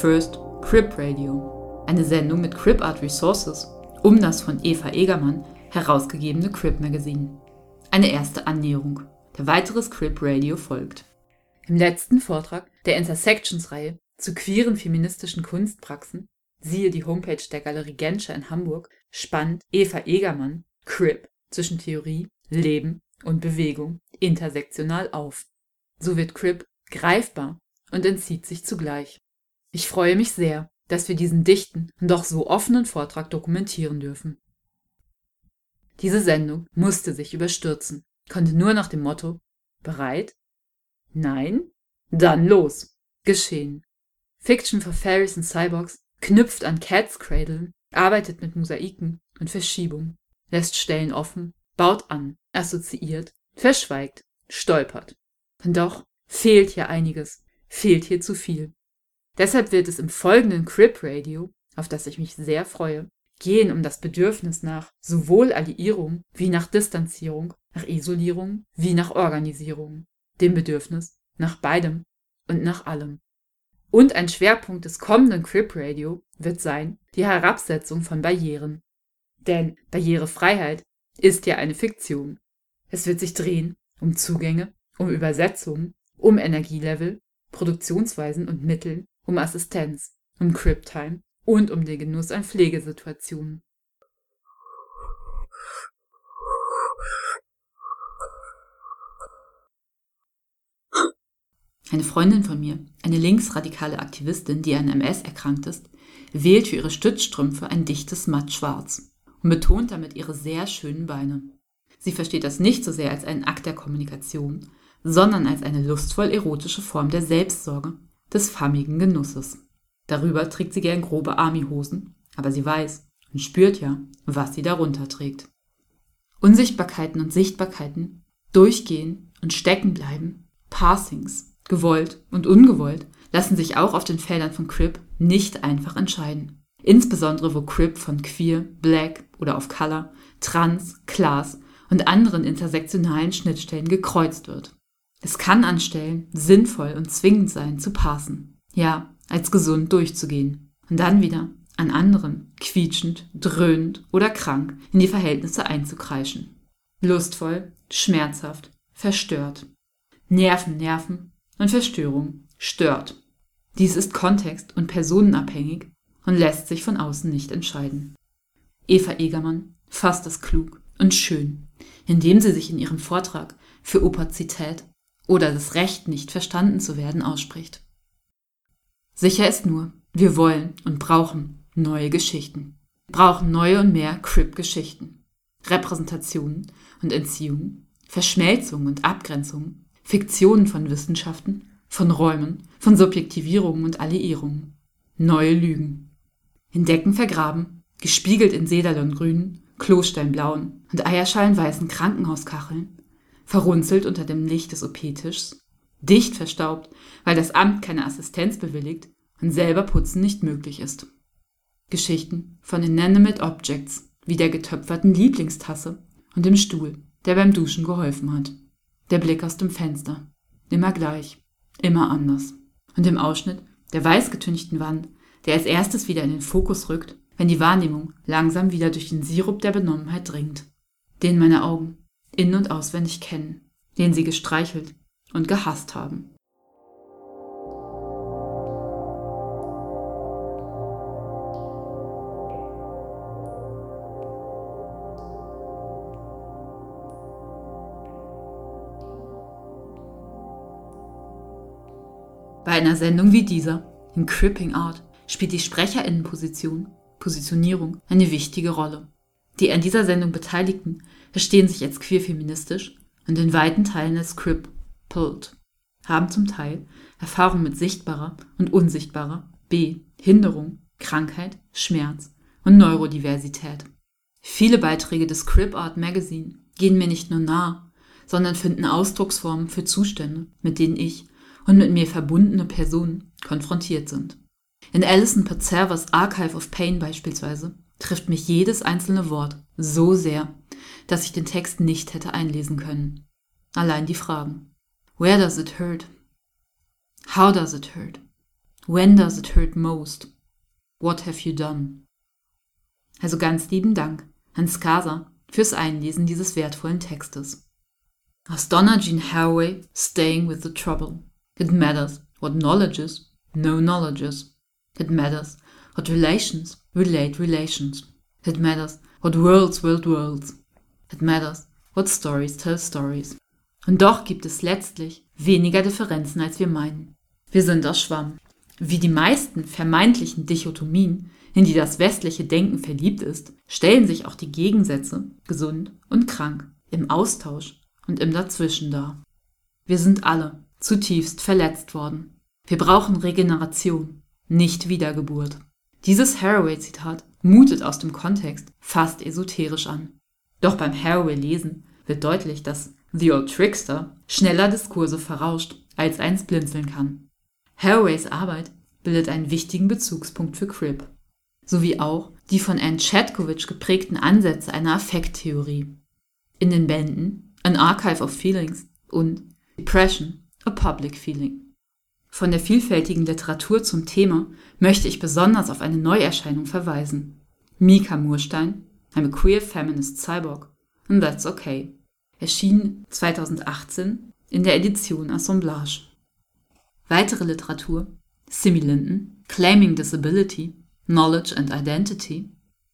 First Crip Radio, eine Sendung mit Crip Art Resources, um das von Eva Egermann herausgegebene Crip Magazine. Eine erste Annäherung. Der weiteres Crip Radio folgt. Im letzten Vortrag der Intersections-Reihe zu queeren feministischen Kunstpraxen, siehe die Homepage der Galerie Genscher in Hamburg, spannt Eva Egermann Crip zwischen Theorie, Leben und Bewegung intersektional auf. So wird Crip greifbar und entzieht sich zugleich. Ich freue mich sehr, dass wir diesen dichten und doch so offenen Vortrag dokumentieren dürfen. Diese Sendung musste sich überstürzen, konnte nur nach dem Motto Bereit? Nein? Dann los! Geschehen. Fiction for Fairies and Cyborgs knüpft an Cat's Cradle, arbeitet mit Mosaiken und Verschiebung, lässt Stellen offen, baut an, assoziiert, verschweigt, stolpert. Und doch fehlt hier einiges, fehlt hier zu viel. Deshalb wird es im folgenden Crip Radio, auf das ich mich sehr freue, gehen um das Bedürfnis nach sowohl Alliierung wie nach Distanzierung, nach Isolierung wie nach Organisierung, dem Bedürfnis nach beidem und nach allem. Und ein Schwerpunkt des kommenden Crip Radio wird sein die Herabsetzung von Barrieren. Denn Barrierefreiheit ist ja eine Fiktion. Es wird sich drehen um Zugänge, um Übersetzungen, um Energielevel, Produktionsweisen und Mittel, um Assistenz, um Crip-Time und um den Genuss an Pflegesituationen. Eine Freundin von mir, eine linksradikale Aktivistin, die an MS erkrankt ist, wählt für ihre Stützstrümpfe ein dichtes Matt schwarz und betont damit ihre sehr schönen Beine. Sie versteht das nicht so sehr als einen Akt der Kommunikation, sondern als eine lustvoll erotische Form der Selbstsorge, des fammigen Genusses. Darüber trägt sie gern grobe Armyhosen, aber sie weiß und spürt ja, was sie darunter trägt. Unsichtbarkeiten und Sichtbarkeiten, durchgehen und stecken bleiben, Passings, gewollt und ungewollt, lassen sich auch auf den Feldern von Crip nicht einfach entscheiden. Insbesondere wo Crip von Queer, Black oder of Color, Trans, Class und anderen intersektionalen Schnittstellen gekreuzt wird. Es kann an Stellen sinnvoll und zwingend sein, zu passen. Ja, als gesund durchzugehen. Und dann wieder an anderen, quietschend, dröhnend oder krank, in die Verhältnisse einzukreischen. Lustvoll, schmerzhaft, verstört. Nerven nerven und Verstörung stört. Dies ist kontext- und personenabhängig und lässt sich von außen nicht entscheiden. Eva Egermann fasst es klug und schön, indem sie sich in ihrem Vortrag für Opazität oder das Recht, nicht verstanden zu werden, ausspricht. Sicher ist nur, wir wollen und brauchen neue Geschichten. brauchen neue und mehr Crip-Geschichten. Repräsentationen und Entziehungen, Verschmelzungen und Abgrenzungen, Fiktionen von Wissenschaften, von Räumen, von Subjektivierungen und Alliierungen. Neue Lügen. In Decken vergraben, gespiegelt in Sedalongrünen, Klosteinblauen und eierschalenweißen Krankenhauskacheln, verrunzelt unter dem Licht des OP-Tischs, dicht verstaubt, weil das Amt keine Assistenz bewilligt und selber putzen nicht möglich ist. Geschichten von Inanimate Objects, wie der getöpferten Lieblingstasse und dem Stuhl, der beim Duschen geholfen hat. Der Blick aus dem Fenster. Immer gleich, immer anders. Und im Ausschnitt der weißgetünchten Wand, der als erstes wieder in den Fokus rückt, wenn die Wahrnehmung langsam wieder durch den Sirup der Benommenheit dringt, den meine Augen in und auswendig kennen, den sie gestreichelt und gehasst haben. Bei einer Sendung wie dieser, in Cripping Art, spielt die Sprecherinnenposition, Positionierung, eine wichtige Rolle. Die an dieser Sendung Beteiligten verstehen sich als queer-feministisch und in weiten Teilen als crippled, haben zum Teil Erfahrung mit sichtbarer und unsichtbarer B. Hinderung, Krankheit, Schmerz und Neurodiversität. Viele Beiträge des Crip Art Magazine gehen mir nicht nur nah, sondern finden Ausdrucksformen für Zustände, mit denen ich und mit mir verbundene Personen konfrontiert sind. In Alison Pazervas Archive of Pain beispielsweise trifft mich jedes einzelne Wort so sehr, dass ich den Text nicht hätte einlesen können. Allein die Fragen. Where does it hurt? How does it hurt? When does it hurt most? What have you done? Also ganz lieben Dank an Skasa fürs Einlesen dieses wertvollen Textes. Aus Donna Jean Haraway, Staying with the Trouble. It matters what knowledge is, no knowledge is. It matters what relations relate relations. It matters what worlds build worlds. It matters what stories tell stories. Und doch gibt es letztlich weniger Differenzen, als wir meinen. Wir sind aus Schwamm. Wie die meisten vermeintlichen Dichotomien, in die das westliche Denken verliebt ist, stellen sich auch die Gegensätze, gesund und krank, im Austausch und im Dazwischen dar. Wir sind alle zutiefst verletzt worden. Wir brauchen Regeneration, nicht Wiedergeburt. Dieses Haraway-Zitat mutet aus dem Kontext fast esoterisch an. Doch beim Haraway-Lesen wird deutlich, dass The Old Trickster schneller Diskurse verrauscht, als eins blinzeln kann. Haraways Arbeit bildet einen wichtigen Bezugspunkt für Crip, sowie auch die von Anne Chatkovich geprägten Ansätze einer Affekttheorie. In den Bänden An Archive of Feelings und Depression, a Public Feeling. Von der vielfältigen Literatur zum Thema möchte ich besonders auf eine Neuerscheinung verweisen. Mika Murstein, I'm a queer feminist cyborg, and that's okay, erschien 2018 in der Edition Assemblage. Weitere Literatur Simi Linden, Claiming Disability, Knowledge and Identity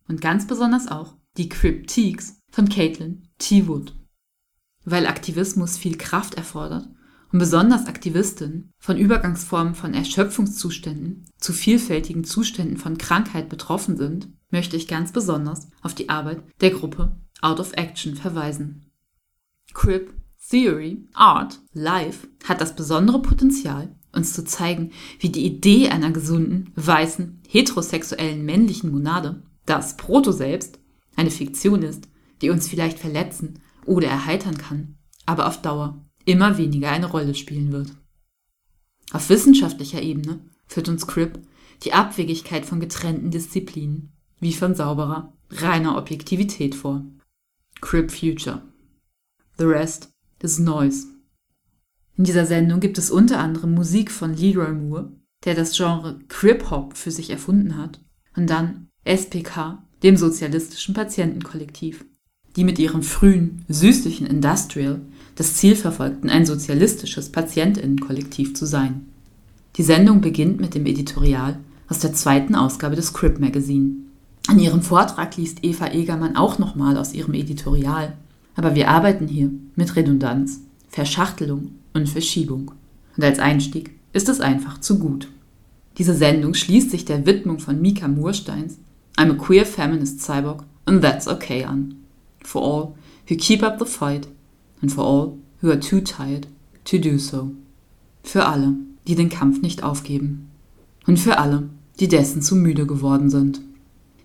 und ganz besonders auch die Cryptiques von Caitlin T. Wood. Weil Aktivismus viel Kraft erfordert und besonders Aktivistinnen von Übergangsformen von Erschöpfungszuständen zu vielfältigen Zuständen von Krankheit betroffen sind, möchte ich ganz besonders auf die Arbeit der Gruppe Out of Action verweisen. Crip, Theory, Art, Life hat das besondere Potenzial, uns zu zeigen, wie die Idee einer gesunden, weißen, heterosexuellen männlichen Monade, das Proto-Selbst, eine Fiktion ist, die uns vielleicht verletzen oder erheitern kann, aber auf Dauer immer weniger eine Rolle spielen wird. Auf wissenschaftlicher Ebene führt uns Cribb die Abwegigkeit von getrennten Disziplinen, wie von sauberer, reiner Objektivität vor. Crib Future. The rest is noise. In dieser Sendung gibt es unter anderem Musik von Leroy Moore, der das Genre Crib Hop für sich erfunden hat, und dann SPK, dem sozialistischen Patientenkollektiv, die mit ihrem frühen, süßlichen Industrial das Ziel verfolgten, ein sozialistisches Patientinnenkollektiv zu sein. Die Sendung beginnt mit dem Editorial aus der zweiten Ausgabe des Crip Magazine. An ihrem Vortrag liest Eva Egermann auch nochmal aus ihrem Editorial. Aber wir arbeiten hier mit Redundanz, Verschachtelung und Verschiebung. Und als Einstieg ist es einfach zu gut. Diese Sendung schließt sich der Widmung von Mika Mursteins I'm a queer feminist cyborg and that's okay an. For all who keep up the fight and for all who are too tired to do so. Für alle, die den Kampf nicht aufgeben. Und für alle, die dessen zu müde geworden sind.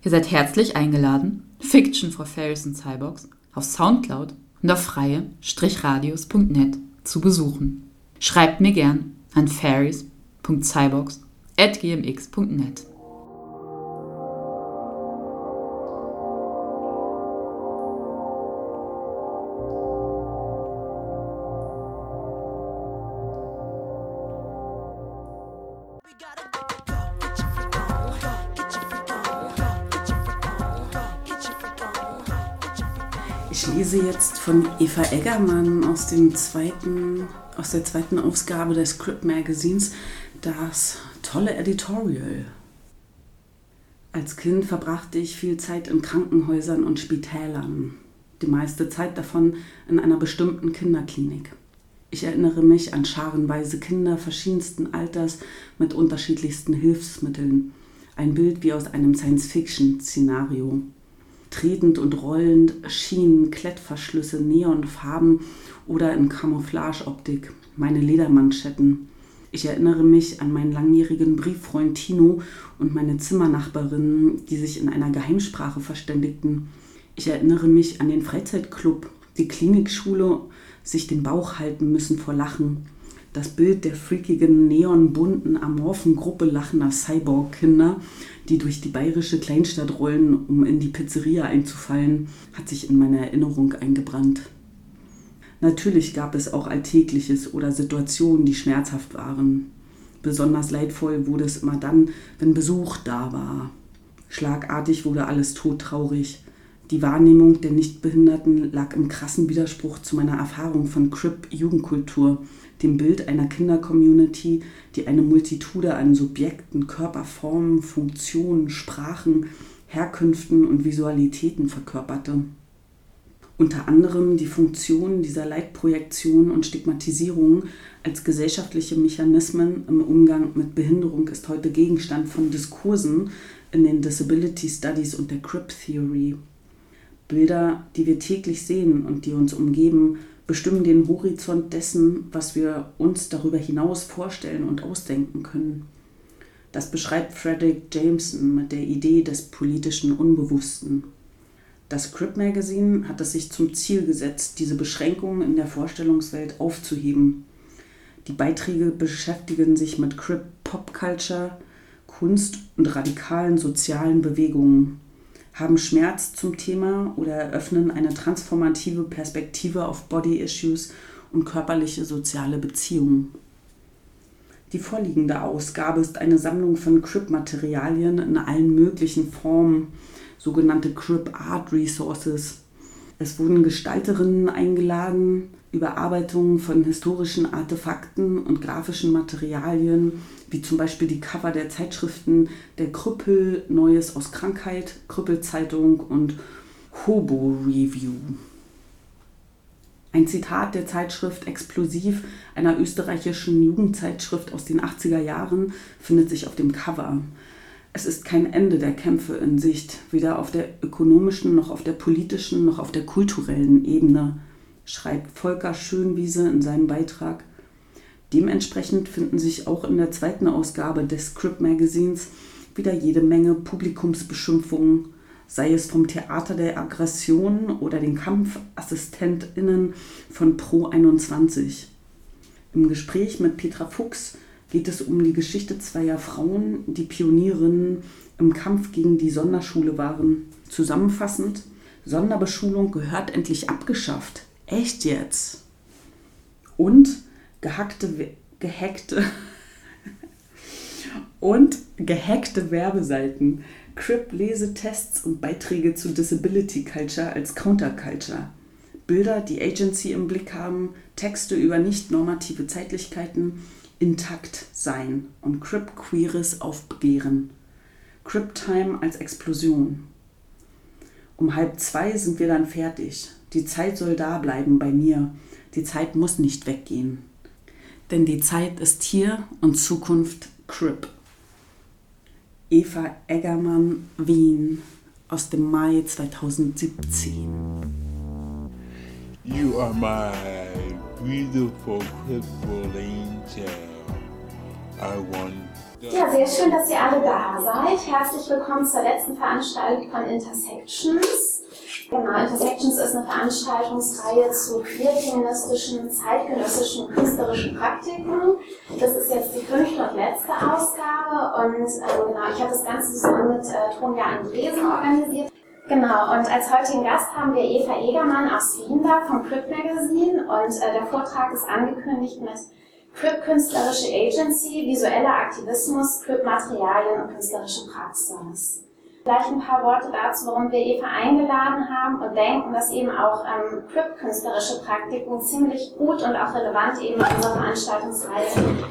Ihr seid herzlich eingeladen, Fiction for Fairies and Cyborgs auf Soundcloud und auf freie-radios.net zu besuchen. Schreibt mir gern an fairies.cyborgs.gmx.net. lese jetzt von Eva Eggermann aus, dem zweiten, aus der zweiten Ausgabe des Script Magazins das tolle Editorial. Als Kind verbrachte ich viel Zeit in Krankenhäusern und Spitälern, die meiste Zeit davon in einer bestimmten Kinderklinik. Ich erinnere mich an scharenweise Kinder verschiedensten Alters mit unterschiedlichsten Hilfsmitteln. Ein Bild wie aus einem Science-Fiction-Szenario tretend und rollend, Schienen, Klettverschlüsse, Neonfarben oder in Camouflageoptik, meine Ledermanschetten. Ich erinnere mich an meinen langjährigen Brieffreund Tino und meine Zimmernachbarinnen, die sich in einer Geheimsprache verständigten. Ich erinnere mich an den Freizeitclub, die Klinikschule, sich den Bauch halten müssen vor Lachen. Das Bild der freakigen, neonbunten, amorphen Gruppe lachender Cyborg-Kinder die durch die bayerische Kleinstadt rollen, um in die Pizzeria einzufallen, hat sich in meine Erinnerung eingebrannt. Natürlich gab es auch Alltägliches oder Situationen, die schmerzhaft waren. Besonders leidvoll wurde es immer dann, wenn Besuch da war. Schlagartig wurde alles todtraurig. Die Wahrnehmung der Nichtbehinderten lag im krassen Widerspruch zu meiner Erfahrung von Crip-Jugendkultur, dem Bild einer Kindercommunity, die eine Multitude an Subjekten, Körperformen, Funktionen, Sprachen, Herkünften und Visualitäten verkörperte. Unter anderem die Funktion dieser Leitprojektion und Stigmatisierung als gesellschaftliche Mechanismen im Umgang mit Behinderung ist heute Gegenstand von Diskursen in den Disability Studies und der Crip Theory. Bilder, die wir täglich sehen und die uns umgeben, bestimmen den Horizont dessen, was wir uns darüber hinaus vorstellen und ausdenken können. Das beschreibt Frederick Jameson mit der Idee des politischen Unbewussten. Das Crip Magazine hat es sich zum Ziel gesetzt, diese Beschränkungen in der Vorstellungswelt aufzuheben. Die Beiträge beschäftigen sich mit Crip Pop Culture, Kunst und radikalen sozialen Bewegungen, haben Schmerz zum Thema oder eröffnen eine transformative Perspektive auf Body Issues und körperliche soziale Beziehungen. Die vorliegende Ausgabe ist eine Sammlung von Crip-Materialien in allen möglichen Formen, sogenannte Crip Art Resources. Es wurden Gestalterinnen eingeladen, Überarbeitungen von historischen Artefakten und grafischen Materialien, wie zum Beispiel die Cover der Zeitschriften Der Krüppel, Neues aus Krankheit, Krüppelzeitung und Hobo Review. Ein Zitat der Zeitschrift Explosiv, einer österreichischen Jugendzeitschrift aus den 80er Jahren, findet sich auf dem Cover. Es ist kein Ende der Kämpfe in Sicht, weder auf der ökonomischen noch auf der politischen noch auf der kulturellen Ebene, schreibt Volker Schönwiese in seinem Beitrag. Dementsprechend finden sich auch in der zweiten Ausgabe des Script Magazins wieder jede Menge Publikumsbeschimpfungen, sei es vom Theater der Aggression oder den KampfassistentInnen von Pro 21. Im Gespräch mit Petra Fuchs geht es um die Geschichte zweier Frauen, die Pionierinnen im Kampf gegen die Sonderschule waren. Zusammenfassend, Sonderbeschulung gehört endlich abgeschafft. Echt jetzt? Und gehackte, gehackte und gehackte Werbeseiten, Crip-Lesetests und Beiträge zu Disability Culture als Counterculture. Bilder, die Agency im Blick haben, Texte über nicht normative Zeitlichkeiten, intakt sein und Crip Queeres aufbegehren. Crip Time als Explosion. Um halb zwei sind wir dann fertig. Die Zeit soll da bleiben bei mir. Die Zeit muss nicht weggehen. Denn die Zeit ist hier und Zukunft Crip. Eva Eggermann, Wien, aus dem Mai 2017. You are my beautiful cripple angel. Ja, sehr schön, dass ihr alle da seid. Herzlich willkommen zur letzten Veranstaltung von Intersections. Genau, Intersections ist eine Veranstaltungsreihe zu queer-feministischen, zeitgenössischen, künstlerischen Praktiken. Das ist jetzt die fünfte und letzte Ausgabe und ähm, genau, ich habe das Ganze zusammen mit äh, Tonja Andresen organisiert. Genau, und als heutigen Gast haben wir Eva Egermann aus Wien da vom Crypt Magazine und äh, der Vortrag ist angekündigt mit Crip Künstlerische Agency, visueller Aktivismus, Crip Materialien und künstlerische Praxis. Vielleicht ein paar Worte dazu, warum wir Eva eingeladen haben und denken, dass eben auch ähm, Crip künstlerische Praktiken ziemlich gut und auch relevant eben in unserer Veranstaltungsreihe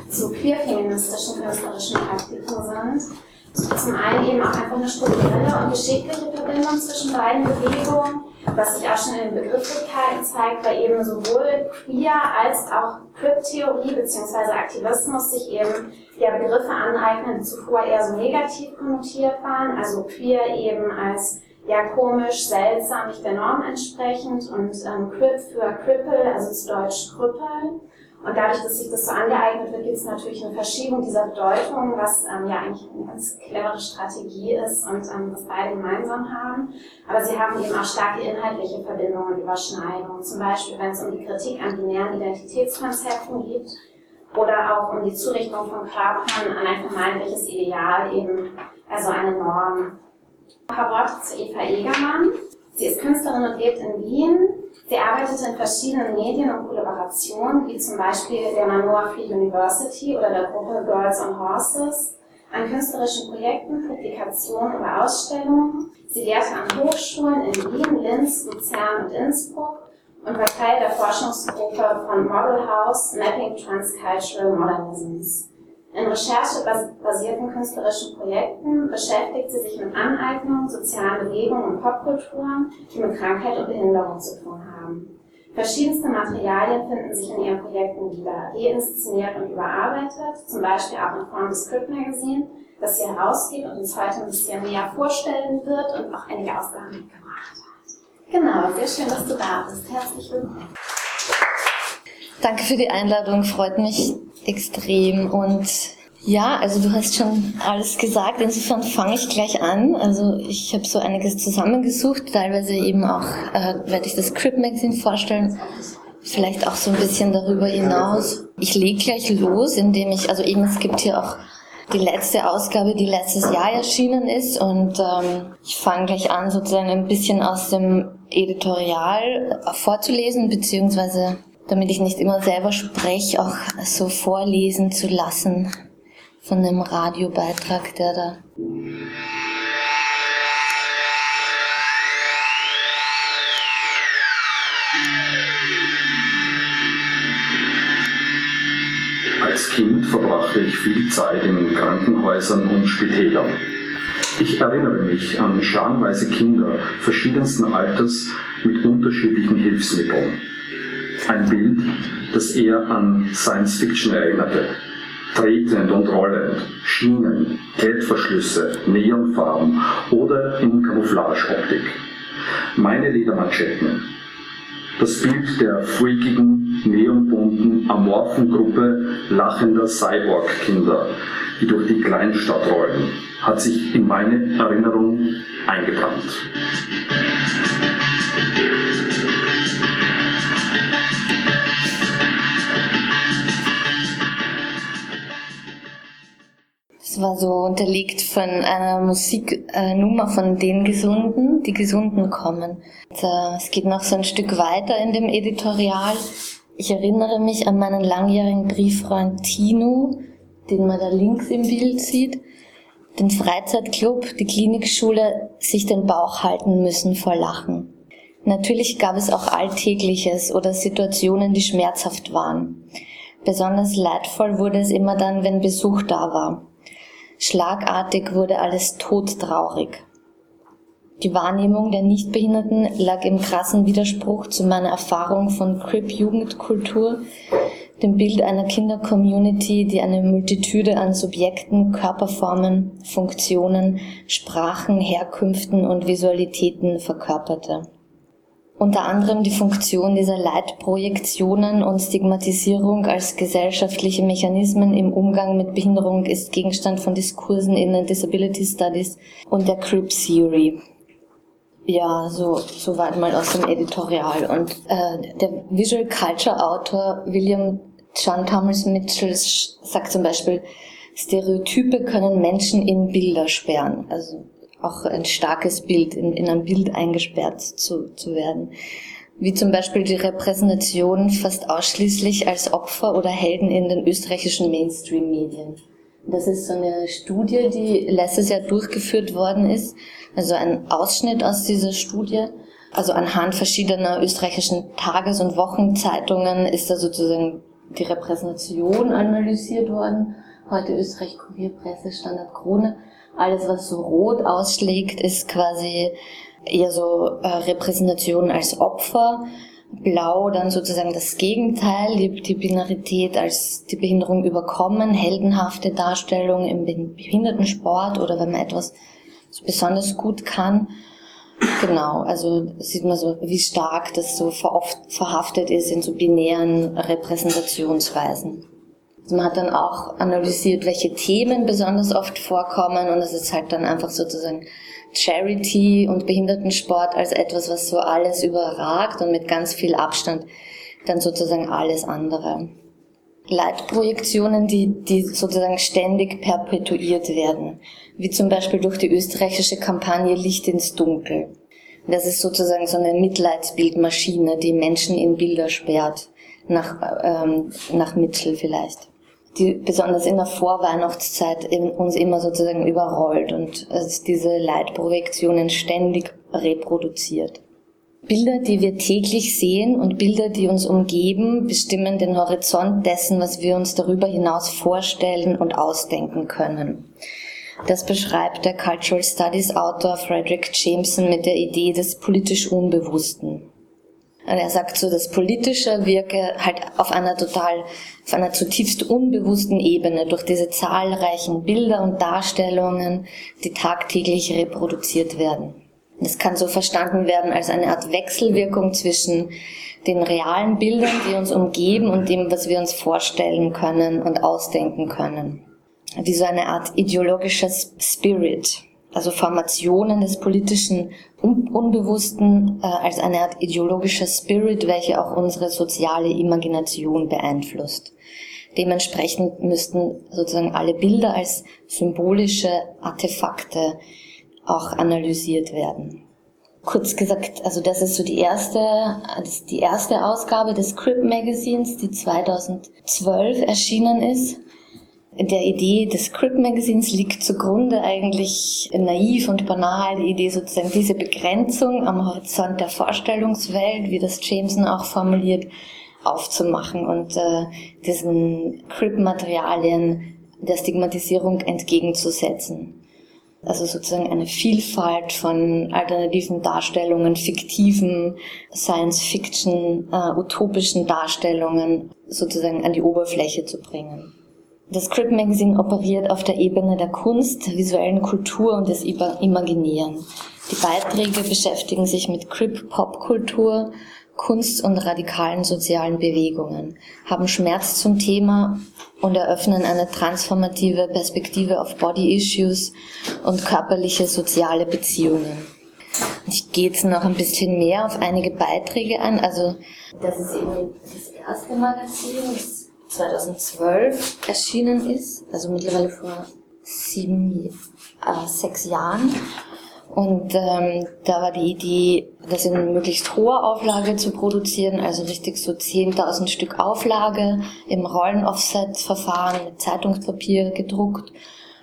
zu queer-feministischen künstlerischen Praktiken sind. Zum einen eben auch einfach eine strukturelle und geschichtliche Verbindung zwischen beiden Bewegungen was sich auch schon in den Begrifflichkeiten zeigt, weil eben sowohl Queer als auch Crip-Theorie bzw. Aktivismus sich eben ja Begriffe aneignen, die zuvor eher so negativ konnotiert waren, also Queer eben als ja komisch, seltsam, nicht der Norm entsprechend und ähm, Crip für Cripple, also zu Deutsch Krüppeln. Und dadurch, dass sich das so angeeignet wird, gibt es natürlich eine Verschiebung dieser Bedeutung, was ähm, ja eigentlich eine ganz clevere Strategie ist und ähm, was beide gemeinsam haben. Aber sie haben eben auch starke inhaltliche Verbindungen und Überschneidungen. Zum Beispiel, wenn es um die Kritik an binären Identitätskonzepten geht oder auch um die Zurichtung von Körpern an ein vermeintliches Ideal, eben also eine Norm. Ein paar Worte zu Eva Egermann. Sie ist Künstlerin und lebt in Wien Sie arbeitete in verschiedenen Medien und Kollaborationen, wie zum Beispiel der Manoa Free University oder der Gruppe Girls on Horses, an künstlerischen Projekten, Publikationen oder Ausstellungen. Sie lehrte an Hochschulen in Wien, Linz, Luzern und Innsbruck und war Teil der Forschungsgruppe von Model House Mapping Transcultural Modernisms. In recherchebasierten künstlerischen Projekten beschäftigt sie sich mit Aneignung, sozialen Bewegungen und Popkulturen, die mit Krankheit und Behinderung zu tun haben. Verschiedenste Materialien finden sich in ihren Projekten wieder, reinszeniert und überarbeitet, zum Beispiel auch in Form des Script Magazine, das sie herausgibt und uns heute ein bisschen näher vorstellen wird und auch einige Ausgaben mitgebracht hat. Genau, sehr schön, dass du da bist. Herzlich willkommen. Danke für die Einladung, freut mich extrem und ja, also du hast schon alles gesagt, insofern fange ich gleich an. Also ich habe so einiges zusammengesucht, teilweise eben auch äh, werde ich das Crip Magazine vorstellen, vielleicht auch so ein bisschen darüber hinaus. Ich lege gleich los, indem ich, also eben es gibt hier auch die letzte Ausgabe, die letztes Jahr erschienen ist und ähm, ich fange gleich an, sozusagen ein bisschen aus dem Editorial vorzulesen, beziehungsweise damit ich nicht immer selber spreche, auch so vorlesen zu lassen von einem Radiobeitrag, der da Als Kind verbrachte ich viel Zeit in Krankenhäusern und Spitälern. Ich erinnere mich an scharenweise Kinder verschiedensten Alters mit unterschiedlichen Hilfsmitteln. Ein Bild, das eher an Science Fiction erinnerte tretend und rollend, Schienen, Klettverschlüsse, Neonfarben oder in Camouflageoptik. Meine Ledermanschetten. Das Bild der freakigen, neonbunten, amorphen Gruppe lachender Cyborg-Kinder, die durch die Kleinstadt rollen, hat sich in meine Erinnerung eingebrannt. War so unterlegt von einer Musiknummer von den Gesunden, die Gesunden kommen. Und, äh, es geht noch so ein Stück weiter in dem Editorial. Ich erinnere mich an meinen langjährigen Brieffreund Tino, den man da links im Bild sieht, den Freizeitclub, die Klinikschule, sich den Bauch halten müssen vor Lachen. Natürlich gab es auch Alltägliches oder Situationen, die schmerzhaft waren. Besonders leidvoll wurde es immer dann, wenn Besuch da war. Schlagartig wurde alles todtraurig. Die Wahrnehmung der Nichtbehinderten lag im krassen Widerspruch zu meiner Erfahrung von Crip-Jugendkultur, dem Bild einer Kindercommunity, die eine Multitude an Subjekten, Körperformen, Funktionen, Sprachen, Herkünften und Visualitäten verkörperte unter anderem die Funktion dieser Leitprojektionen und Stigmatisierung als gesellschaftliche Mechanismen im Umgang mit Behinderung ist Gegenstand von Diskursen in den Disability Studies und der Crip Theory. Ja, so, so weit mal aus dem Editorial. Und äh, der Visual Culture Autor William John Thomas Mitchell sagt zum Beispiel, Stereotype können Menschen in Bilder sperren. Also auch ein starkes Bild, in, in ein Bild eingesperrt zu, zu werden. Wie zum Beispiel die Repräsentation fast ausschließlich als Opfer oder Helden in den österreichischen Mainstream-Medien. Das ist so eine Studie, die letztes Jahr durchgeführt worden ist. Also ein Ausschnitt aus dieser Studie. Also anhand verschiedener österreichischen Tages- und Wochenzeitungen ist da sozusagen die Repräsentation analysiert worden. Heute Österreich Kurierpresse, Standard Krone. Alles, was so rot ausschlägt, ist quasi eher so äh, Repräsentation als Opfer. Blau dann sozusagen das Gegenteil, die, die Binarität als die Behinderung überkommen, heldenhafte Darstellung im Behindertensport oder wenn man etwas so besonders gut kann. Genau, also sieht man so, wie stark das so verhaftet ist in so binären Repräsentationsweisen. Also man hat dann auch analysiert, welche Themen besonders oft vorkommen und es ist halt dann einfach sozusagen Charity und Behindertensport als etwas, was so alles überragt und mit ganz viel Abstand dann sozusagen alles andere. Leitprojektionen, die, die sozusagen ständig perpetuiert werden, wie zum Beispiel durch die österreichische Kampagne Licht ins Dunkel. Das ist sozusagen so eine Mitleidsbildmaschine, die Menschen in Bilder sperrt, nach, ähm, nach Mittel vielleicht. Die besonders in der Vorweihnachtszeit uns immer sozusagen überrollt und also diese Leitprojektionen ständig reproduziert. Bilder, die wir täglich sehen und Bilder, die uns umgeben, bestimmen den Horizont dessen, was wir uns darüber hinaus vorstellen und ausdenken können. Das beschreibt der Cultural Studies Autor Frederick Jameson mit der Idee des politisch Unbewussten. Er sagt so, das Politische wirke halt auf einer total, auf einer zutiefst unbewussten Ebene durch diese zahlreichen Bilder und Darstellungen, die tagtäglich reproduziert werden. Das kann so verstanden werden als eine Art Wechselwirkung zwischen den realen Bildern, die uns umgeben und dem, was wir uns vorstellen können und ausdenken können wie so eine Art ideologisches Spirit, also Formationen des politischen Unbewussten äh, als eine Art ideologischer Spirit, welche auch unsere soziale Imagination beeinflusst. Dementsprechend müssten sozusagen alle Bilder als symbolische Artefakte auch analysiert werden. Kurz gesagt, also das ist so die erste, die erste Ausgabe des Crip Magazines, die 2012 erschienen ist der Idee des Script Magazins liegt zugrunde eigentlich naiv und banal die Idee sozusagen diese Begrenzung am Horizont der Vorstellungswelt, wie das Jameson auch formuliert, aufzumachen und äh, diesen Crip-Materialien der Stigmatisierung entgegenzusetzen. Also sozusagen eine Vielfalt von alternativen Darstellungen, fiktiven Science-Fiction, äh, utopischen Darstellungen sozusagen an die Oberfläche zu bringen. Das Crip Magazine operiert auf der Ebene der Kunst, visuellen Kultur und des Imaginären. Die Beiträge beschäftigen sich mit Crip Popkultur, Kunst und radikalen sozialen Bewegungen, haben Schmerz zum Thema und eröffnen eine transformative Perspektive auf Body Issues und körperliche soziale Beziehungen. Ich gehe jetzt noch ein bisschen mehr auf einige Beiträge ein. Also das ist eben das erste Magazin, das 2012 erschienen ist, also mittlerweile vor sieben, äh, sechs Jahren. Und ähm, da war die Idee, das in möglichst hoher Auflage zu produzieren, also richtig so 10.000 Stück Auflage im Rollen-Offset-Verfahren mit Zeitungspapier gedruckt.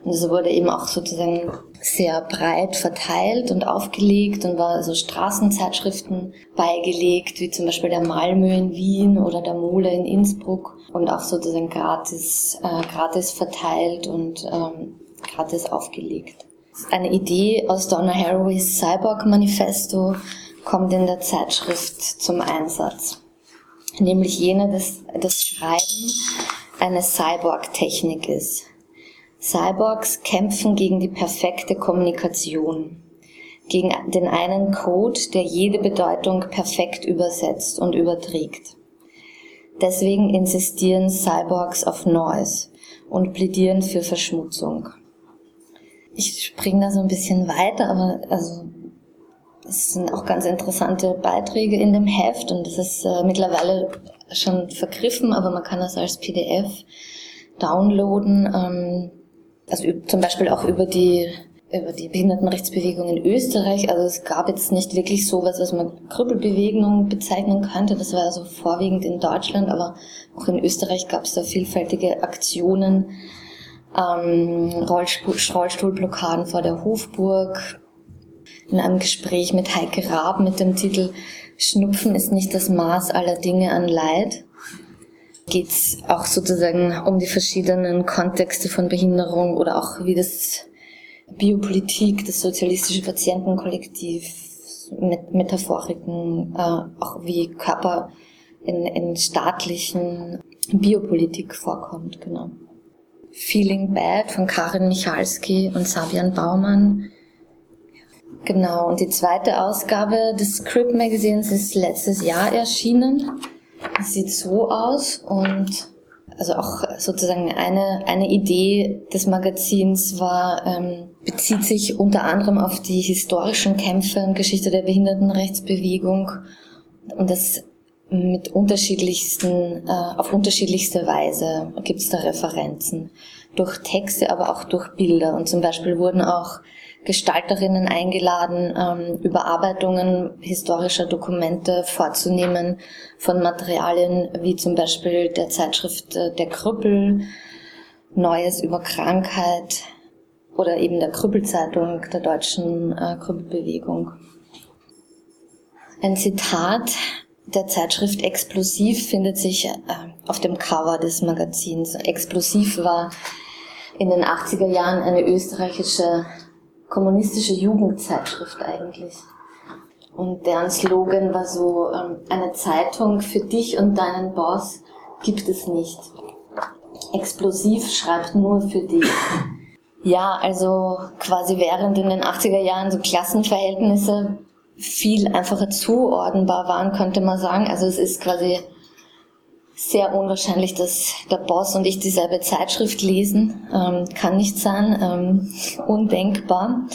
Und es wurde eben auch sozusagen sehr breit verteilt und aufgelegt und war so Straßenzeitschriften beigelegt, wie zum Beispiel der Malmö in Wien oder der Mole in Innsbruck und auch sozusagen gratis, äh, gratis verteilt und ähm, gratis aufgelegt. Eine Idee aus Donna Haraways Cyborg Manifesto kommt in der Zeitschrift zum Einsatz, nämlich jene, dass das Schreiben eine Cyborg-Technik ist. Cyborgs kämpfen gegen die perfekte Kommunikation, gegen den einen Code, der jede Bedeutung perfekt übersetzt und überträgt. Deswegen insistieren Cyborgs auf Noise und plädieren für Verschmutzung. Ich springe da so ein bisschen weiter, aber also es sind auch ganz interessante Beiträge in dem Heft und das ist äh, mittlerweile schon vergriffen, aber man kann das als PDF downloaden. Ähm, also zum Beispiel auch über die über die Behindertenrechtsbewegung in Österreich. Also es gab jetzt nicht wirklich sowas, was man Krüppelbewegung bezeichnen könnte. Das war also vorwiegend in Deutschland, aber auch in Österreich gab es da vielfältige Aktionen, ähm, Rollstuhl, Rollstuhlblockaden vor der Hofburg. In einem Gespräch mit Heike Raab mit dem Titel Schnupfen ist nicht das Maß aller Dinge an Leid geht es auch sozusagen um die verschiedenen Kontexte von Behinderung oder auch wie das Biopolitik, das sozialistische Patientenkollektiv mit Metaphoriken, äh, auch wie Körper in, in staatlichen Biopolitik vorkommt, genau. Feeling Bad von Karin Michalski und Sabian Baumann. Genau, und die zweite Ausgabe des Script Magazines ist letztes Jahr erschienen. Sieht so aus und also auch sozusagen eine, eine Idee des Magazins war, ähm, bezieht sich unter anderem auf die historischen Kämpfe und Geschichte der Behindertenrechtsbewegung und das mit unterschiedlichsten, äh, auf unterschiedlichste Weise gibt es da Referenzen. Durch Texte, aber auch durch Bilder. Und zum Beispiel wurden auch Gestalterinnen eingeladen, ähm, Überarbeitungen historischer Dokumente vorzunehmen von Materialien wie zum Beispiel der Zeitschrift äh, Der Krüppel, Neues über Krankheit oder eben der Krüppelzeitung der deutschen äh, Krüppelbewegung. Ein Zitat der Zeitschrift Explosiv findet sich äh, auf dem Cover des Magazins. Explosiv war in den 80er Jahren eine österreichische kommunistische Jugendzeitschrift eigentlich. Und deren Slogan war so, ähm, eine Zeitung für dich und deinen Boss gibt es nicht. Explosiv schreibt nur für dich. Ja, also quasi während in den 80er Jahren so Klassenverhältnisse viel einfacher zuordnenbar waren, könnte man sagen. Also es ist quasi sehr unwahrscheinlich, dass der Boss und ich dieselbe Zeitschrift lesen. Ähm, kann nicht sein, ähm, undenkbar.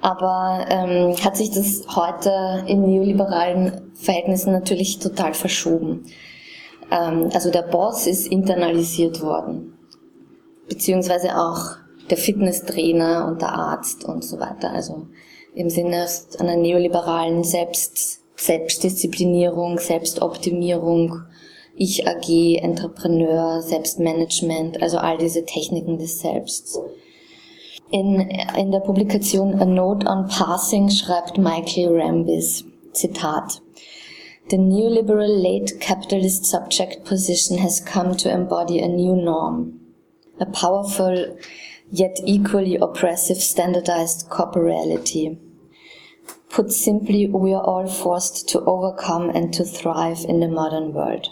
Aber ähm, hat sich das heute in neoliberalen Verhältnissen natürlich total verschoben. Ähm, also der Boss ist internalisiert worden, beziehungsweise auch der Fitnesstrainer und der Arzt und so weiter. Also im Sinne einer neoliberalen Selbst, Selbstdisziplinierung, Selbstoptimierung, Ich AG, Entrepreneur, Selbstmanagement, also all diese Techniken des Selbst. In, in der Publikation A Note on Passing schreibt Michael Rambis, Zitat, The neoliberal late capitalist subject position has come to embody a new norm, a powerful yet equally oppressive standardized corporeality. Put simply, we are all forced to overcome and to thrive in the modern world.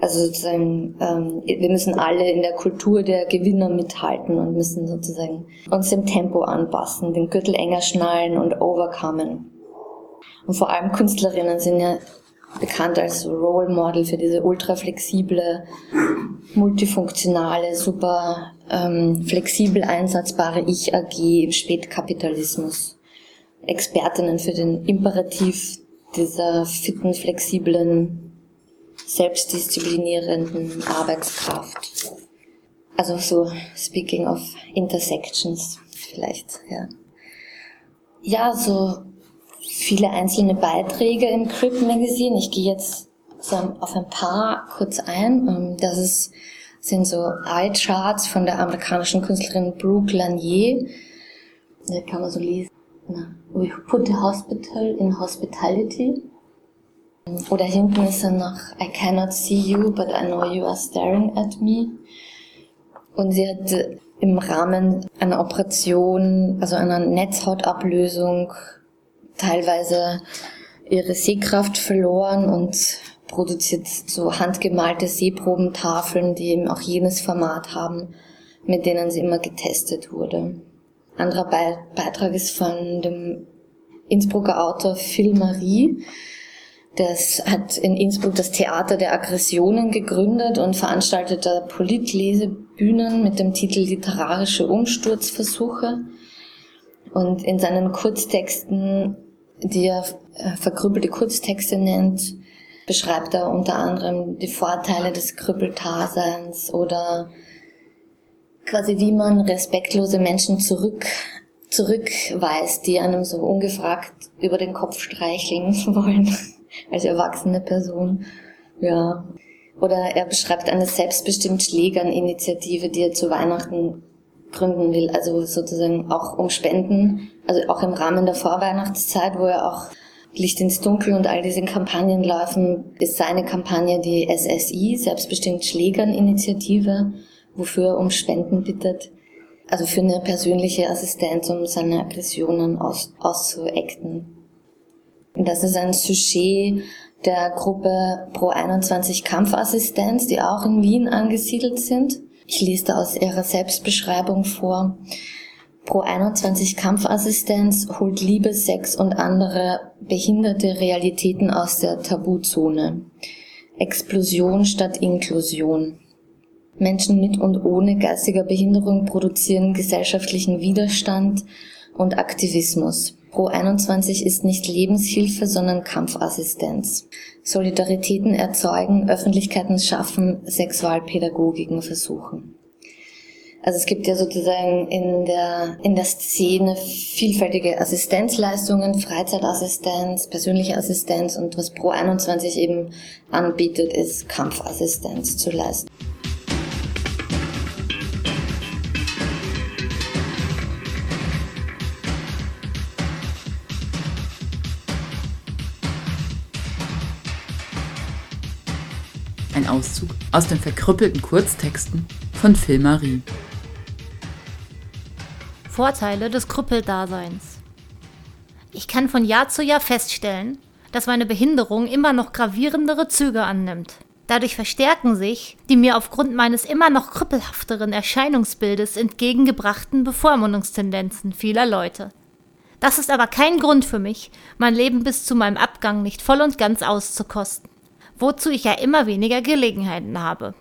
Also sozusagen, ähm, wir müssen alle in der Kultur der Gewinner mithalten und müssen sozusagen uns dem Tempo anpassen, den Gürtel enger schnallen und overcomen. Und vor allem Künstlerinnen sind ja bekannt als Role Model für diese ultra flexible, multifunktionale, super ähm, flexibel einsatzbare Ich-AG im Spätkapitalismus. Expertinnen für den Imperativ dieser fitten, flexiblen, selbstdisziplinierenden Arbeitskraft. Also so, speaking of intersections, vielleicht, ja. Ja, so viele einzelne Beiträge im Crip Magazine. Ich gehe jetzt so auf ein paar kurz ein. Ähm, das ist, sind so Eye-Charts von der amerikanischen Künstlerin Brooke Lanier. Da kann man so lesen. We put the hospital in hospitality. Oder hinten ist dann noch I cannot see you, but I know you are staring at me. Und sie hat im Rahmen einer Operation, also einer Netzhautablösung, teilweise ihre Sehkraft verloren und produziert so handgemalte Sehprobentafeln, die eben auch jenes Format haben, mit denen sie immer getestet wurde. Anderer Be Beitrag ist von dem Innsbrucker Autor Phil Marie. Das hat in Innsbruck das Theater der Aggressionen gegründet und veranstaltet da Politlesebühnen mit dem Titel Literarische Umsturzversuche. Und in seinen Kurztexten die er äh, verkrüppelte Kurztexte nennt, beschreibt er unter anderem die Vorteile des Krüppeltaseins oder quasi wie man respektlose Menschen zurück, zurückweist, die einem so ungefragt über den Kopf streicheln wollen, als erwachsene Person. Ja. Oder er beschreibt eine selbstbestimmt Schlägern-Initiative, die er zu Weihnachten gründen will, also sozusagen auch um Spenden, also auch im Rahmen der Vorweihnachtszeit, wo er auch Licht ins Dunkel und all diese Kampagnen laufen, ist seine Kampagne die SSI, Selbstbestimmt Schlägern Initiative, wofür er um Spenden bittet. Also für eine persönliche Assistenz, um seine Aggressionen aus, auszuacten. Das ist ein Sujet der Gruppe Pro 21 Kampfassistenz, die auch in Wien angesiedelt sind. Ich lese da aus ihrer Selbstbeschreibung vor. Pro 21 Kampfassistenz holt Liebe, Sex und andere behinderte Realitäten aus der Tabuzone. Explosion statt Inklusion. Menschen mit und ohne geistiger Behinderung produzieren gesellschaftlichen Widerstand und Aktivismus. Pro 21 ist nicht Lebenshilfe, sondern Kampfassistenz. Solidaritäten erzeugen, Öffentlichkeiten schaffen, Sexualpädagogiken versuchen. Also es gibt ja sozusagen in der, in der Szene vielfältige Assistenzleistungen, Freizeitassistenz, persönliche Assistenz und was Pro 21 eben anbietet, ist Kampfassistenz zu leisten. Ein Auszug aus den verkrüppelten Kurztexten von Phil Marie. Vorteile des Krüppeldaseins. Ich kann von Jahr zu Jahr feststellen, dass meine Behinderung immer noch gravierendere Züge annimmt. Dadurch verstärken sich die mir aufgrund meines immer noch krüppelhafteren Erscheinungsbildes entgegengebrachten Bevormundungstendenzen vieler Leute. Das ist aber kein Grund für mich, mein Leben bis zu meinem Abgang nicht voll und ganz auszukosten, wozu ich ja immer weniger Gelegenheiten habe.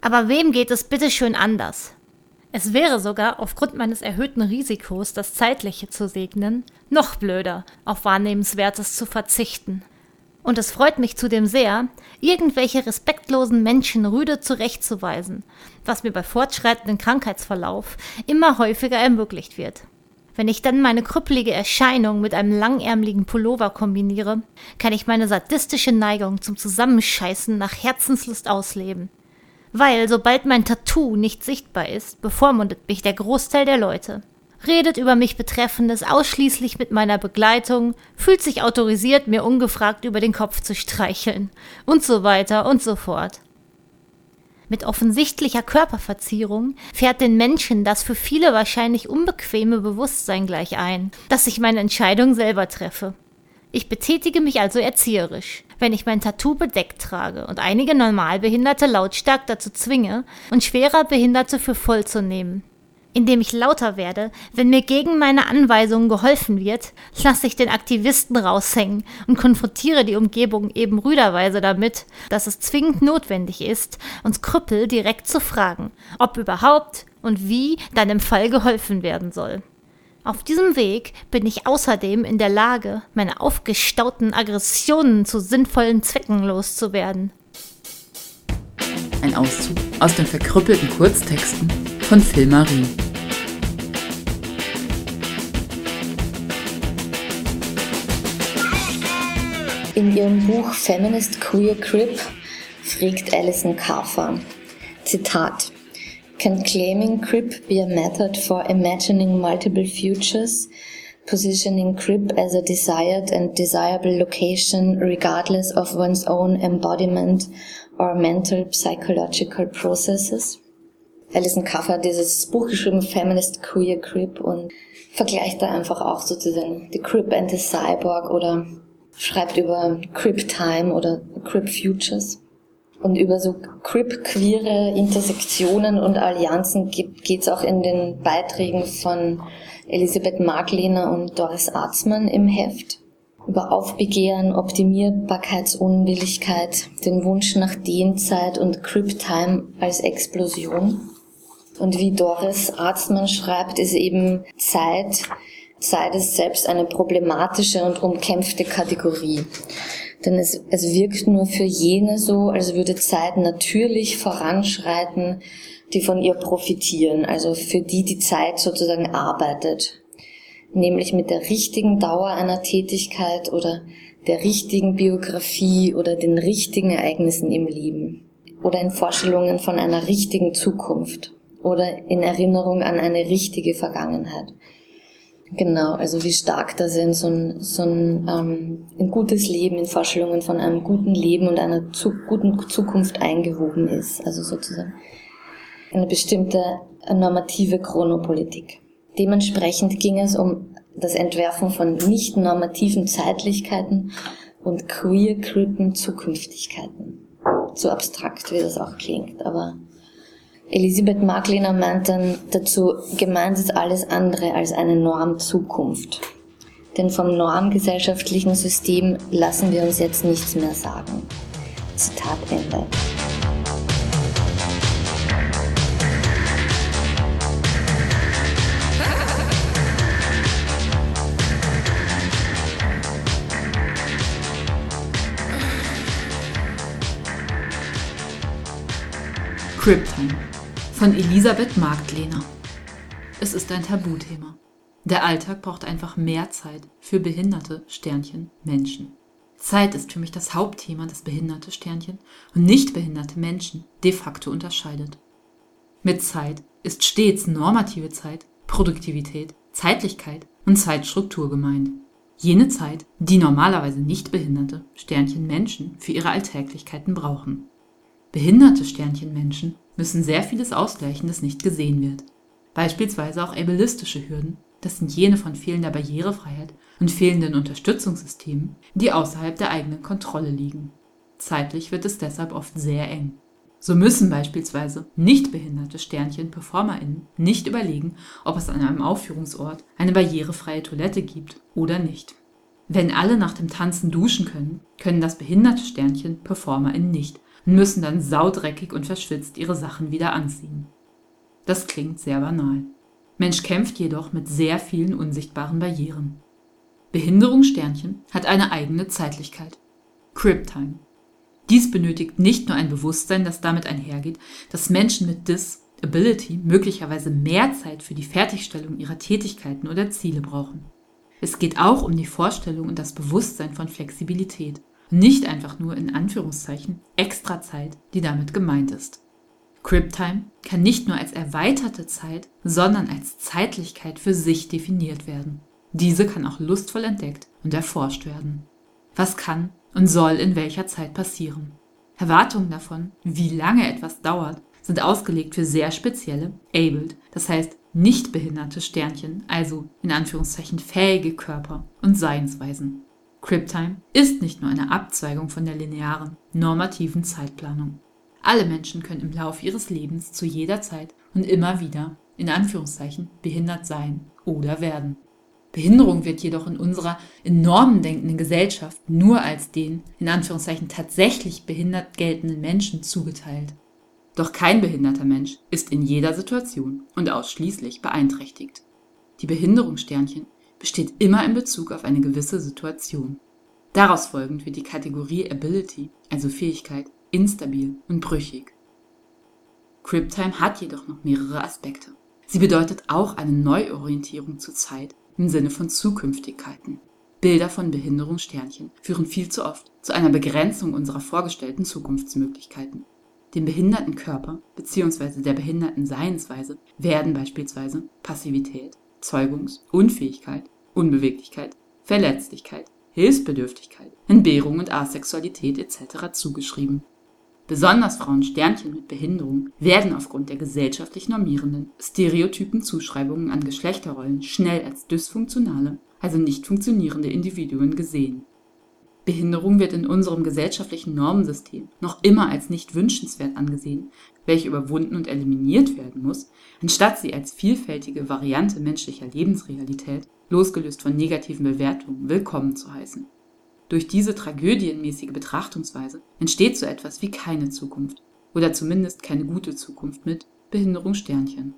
Aber wem geht es bitte schön anders? Es wäre sogar aufgrund meines erhöhten Risikos, das Zeitliche zu segnen, noch blöder, auf Wahrnehmenswertes zu verzichten. Und es freut mich zudem sehr, irgendwelche respektlosen Menschen rüde zurechtzuweisen, was mir bei fortschreitendem Krankheitsverlauf immer häufiger ermöglicht wird. Wenn ich dann meine krüppelige Erscheinung mit einem langärmeligen Pullover kombiniere, kann ich meine sadistische Neigung zum Zusammenscheißen nach Herzenslust ausleben. Weil sobald mein Tattoo nicht sichtbar ist, bevormundet mich der Großteil der Leute. Redet über mich Betreffendes ausschließlich mit meiner Begleitung, fühlt sich autorisiert, mir ungefragt über den Kopf zu streicheln und so weiter und so fort. Mit offensichtlicher Körperverzierung fährt den Menschen das für viele wahrscheinlich unbequeme Bewusstsein gleich ein, dass ich meine Entscheidung selber treffe. Ich betätige mich also erzieherisch, wenn ich mein Tattoo bedeckt trage und einige Normalbehinderte lautstark dazu zwinge und schwerer Behinderte für voll zu nehmen. Indem ich lauter werde, wenn mir gegen meine Anweisungen geholfen wird, lasse ich den Aktivisten raushängen und konfrontiere die Umgebung eben rüderweise damit, dass es zwingend notwendig ist, uns Krüppel direkt zu fragen, ob überhaupt und wie dann im Fall geholfen werden soll. Auf diesem Weg bin ich außerdem in der Lage, meine aufgestauten Aggressionen zu sinnvollen Zwecken loszuwerden. Ein Auszug aus den verkrüppelten Kurztexten von Phil Marie. In ihrem Buch Feminist Queer Crip fragt Alison Carver, Zitat, Can claiming crip be a method for imagining multiple futures, positioning crip as a desired and desirable location regardless of one's own embodiment or mental psychological processes? Alison Kaffer hat dieses Buch geschrieben, Feminist Queer Crip, und vergleicht da einfach auch sozusagen The Crip and the Cyborg oder schreibt über Crip Time oder Crip Futures. Und über so crip-queere Intersektionen und Allianzen geht es auch in den Beiträgen von Elisabeth Marklehner und Doris Arzmann im Heft. Über Aufbegehren, Optimierbarkeitsunwilligkeit, den Wunsch nach Dehnzeit und Crip-Time als Explosion. Und wie Doris Arzmann schreibt, ist eben Zeit, Zeit ist selbst eine problematische und umkämpfte Kategorie. Denn es, es wirkt nur für jene so, als würde Zeit natürlich voranschreiten, die von ihr profitieren, also für die die Zeit sozusagen arbeitet, nämlich mit der richtigen Dauer einer Tätigkeit oder der richtigen Biografie oder den richtigen Ereignissen im Leben oder in Vorstellungen von einer richtigen Zukunft oder in Erinnerung an eine richtige Vergangenheit. Genau, also wie stark das in so ein, so ein, ähm, ein gutes Leben, in Vorstellungen von einem guten Leben und einer zu, guten Zukunft eingewoben ist. Also sozusagen eine bestimmte normative Chronopolitik. Dementsprechend ging es um das Entwerfen von nicht normativen Zeitlichkeiten und queer-krippen Zukünftigkeiten. So abstrakt, wie das auch klingt, aber Elisabeth Markliner meint dann dazu, gemeint ist alles andere als eine Normzukunft. Denn vom normgesellschaftlichen System lassen wir uns jetzt nichts mehr sagen. Zitat Ende. Krypton von Elisabeth Marktlehner. Es ist ein Tabuthema. Der Alltag braucht einfach mehr Zeit für behinderte Sternchen Menschen. Zeit ist für mich das Hauptthema, das behinderte Sternchen und nicht behinderte Menschen de facto unterscheidet. Mit Zeit ist stets normative Zeit, Produktivität, Zeitlichkeit und Zeitstruktur gemeint. Jene Zeit, die normalerweise nicht behinderte Sternchen Menschen für ihre Alltäglichkeiten brauchen. Behinderte Sternchen Menschen müssen sehr vieles ausgleichen, das nicht gesehen wird. Beispielsweise auch ableistische Hürden, das sind jene von fehlender Barrierefreiheit und fehlenden Unterstützungssystemen, die außerhalb der eigenen Kontrolle liegen. Zeitlich wird es deshalb oft sehr eng. So müssen beispielsweise nicht behinderte Sternchen PerformerInnen nicht überlegen, ob es an einem Aufführungsort eine barrierefreie Toilette gibt oder nicht. Wenn alle nach dem Tanzen duschen können, können das behinderte Sternchen PerformerInnen nicht müssen dann saudreckig und verschwitzt ihre Sachen wieder anziehen. Das klingt sehr banal. Mensch kämpft jedoch mit sehr vielen unsichtbaren Barrieren. Behinderungssternchen hat eine eigene Zeitlichkeit. Crib Time. Dies benötigt nicht nur ein Bewusstsein, das damit einhergeht, dass Menschen mit Disability möglicherweise mehr Zeit für die Fertigstellung ihrer Tätigkeiten oder Ziele brauchen. Es geht auch um die Vorstellung und das Bewusstsein von Flexibilität nicht einfach nur in Anführungszeichen extra Zeit, die damit gemeint ist. Crib-Time kann nicht nur als erweiterte Zeit, sondern als Zeitlichkeit für sich definiert werden. Diese kann auch lustvoll entdeckt und erforscht werden. Was kann und soll in welcher Zeit passieren? Erwartungen davon, wie lange etwas dauert, sind ausgelegt für sehr spezielle, abled, das heißt nicht behinderte Sternchen, also in Anführungszeichen fähige Körper und Seinsweisen. Criptime ist nicht nur eine Abzweigung von der linearen, normativen Zeitplanung. Alle Menschen können im Laufe ihres Lebens zu jeder Zeit und immer wieder, in Anführungszeichen, behindert sein oder werden. Behinderung wird jedoch in unserer enormen denkenden Gesellschaft nur als den, in Anführungszeichen, tatsächlich behindert geltenden Menschen zugeteilt. Doch kein behinderter Mensch ist in jeder Situation und ausschließlich beeinträchtigt. Die Behinderungssternchen besteht immer in Bezug auf eine gewisse Situation. Daraus folgend wird die Kategorie Ability, also Fähigkeit, instabil und brüchig. Criptime hat jedoch noch mehrere Aspekte. Sie bedeutet auch eine Neuorientierung zur Zeit im Sinne von Zukünftigkeiten. Bilder von Behinderungssternchen führen viel zu oft zu einer Begrenzung unserer vorgestellten Zukunftsmöglichkeiten. Dem behinderten Körper bzw. der behinderten Seinsweise werden beispielsweise Passivität, Zeugungsunfähigkeit, Unbeweglichkeit, Verletzlichkeit, Hilfsbedürftigkeit, Entbehrung und Asexualität etc. zugeschrieben. Besonders Frauen Sternchen mit Behinderung werden aufgrund der gesellschaftlich normierenden, stereotypen Zuschreibungen an Geschlechterrollen schnell als dysfunktionale, also nicht funktionierende Individuen gesehen Behinderung wird in unserem gesellschaftlichen Normensystem noch immer als nicht wünschenswert angesehen, welche überwunden und eliminiert werden muss, anstatt sie als vielfältige Variante menschlicher Lebensrealität, losgelöst von negativen Bewertungen, willkommen zu heißen. Durch diese tragödienmäßige Betrachtungsweise entsteht so etwas wie keine Zukunft oder zumindest keine gute Zukunft mit Behinderungssternchen.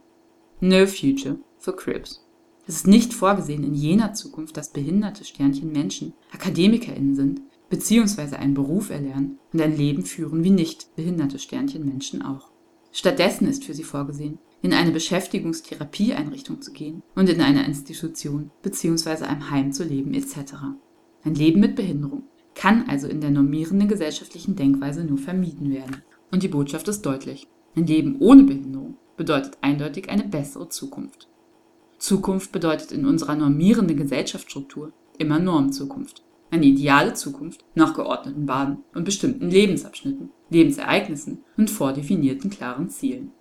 No future for Cribs. Es ist nicht vorgesehen in jener Zukunft, dass behinderte Sternchen Menschen AkademikerInnen sind, beziehungsweise einen Beruf erlernen und ein Leben führen wie nicht behinderte Sternchen Menschen auch. Stattdessen ist für sie vorgesehen, in eine Beschäftigungstherapieeinrichtung zu gehen und in einer Institution bzw. einem Heim zu leben etc. Ein Leben mit Behinderung kann also in der normierenden gesellschaftlichen Denkweise nur vermieden werden. Und die Botschaft ist deutlich. Ein Leben ohne Behinderung bedeutet eindeutig eine bessere Zukunft. Zukunft bedeutet in unserer normierenden Gesellschaftsstruktur immer Normzukunft. Eine ideale Zukunft nach geordneten Bahnen und bestimmten Lebensabschnitten, Lebensereignissen und vordefinierten klaren Zielen.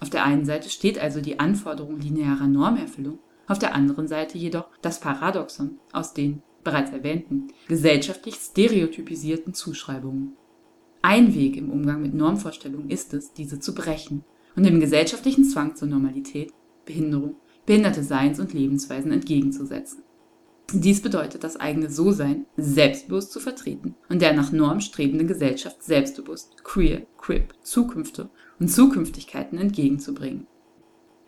Auf der einen Seite steht also die Anforderung linearer Normerfüllung, auf der anderen Seite jedoch das Paradoxon aus den bereits erwähnten gesellschaftlich stereotypisierten Zuschreibungen. Ein Weg im Umgang mit Normvorstellungen ist es, diese zu brechen und dem gesellschaftlichen Zwang zur Normalität, Behinderung behinderte Seins- und Lebensweisen entgegenzusetzen. Dies bedeutet, das eigene So-Sein selbstbewusst zu vertreten und der nach Norm strebende Gesellschaft selbstbewusst Queer, Crip, Zukünfte und Zukünftigkeiten entgegenzubringen.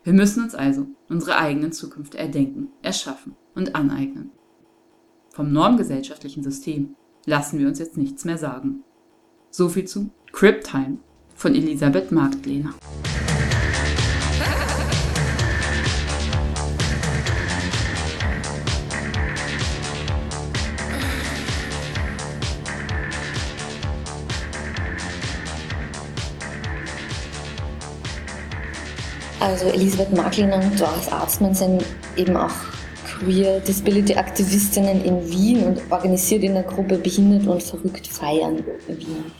Wir müssen uns also unsere eigenen Zukünfte erdenken, erschaffen und aneignen. Vom normgesellschaftlichen System lassen wir uns jetzt nichts mehr sagen. Soviel zu Crip Time von Elisabeth Marktlehner. Also Elisabeth Marklin und Doris Arzmann sind eben auch Queer Disability Aktivistinnen in Wien und organisiert in der Gruppe Behindert und Verrückt Feiern Wien.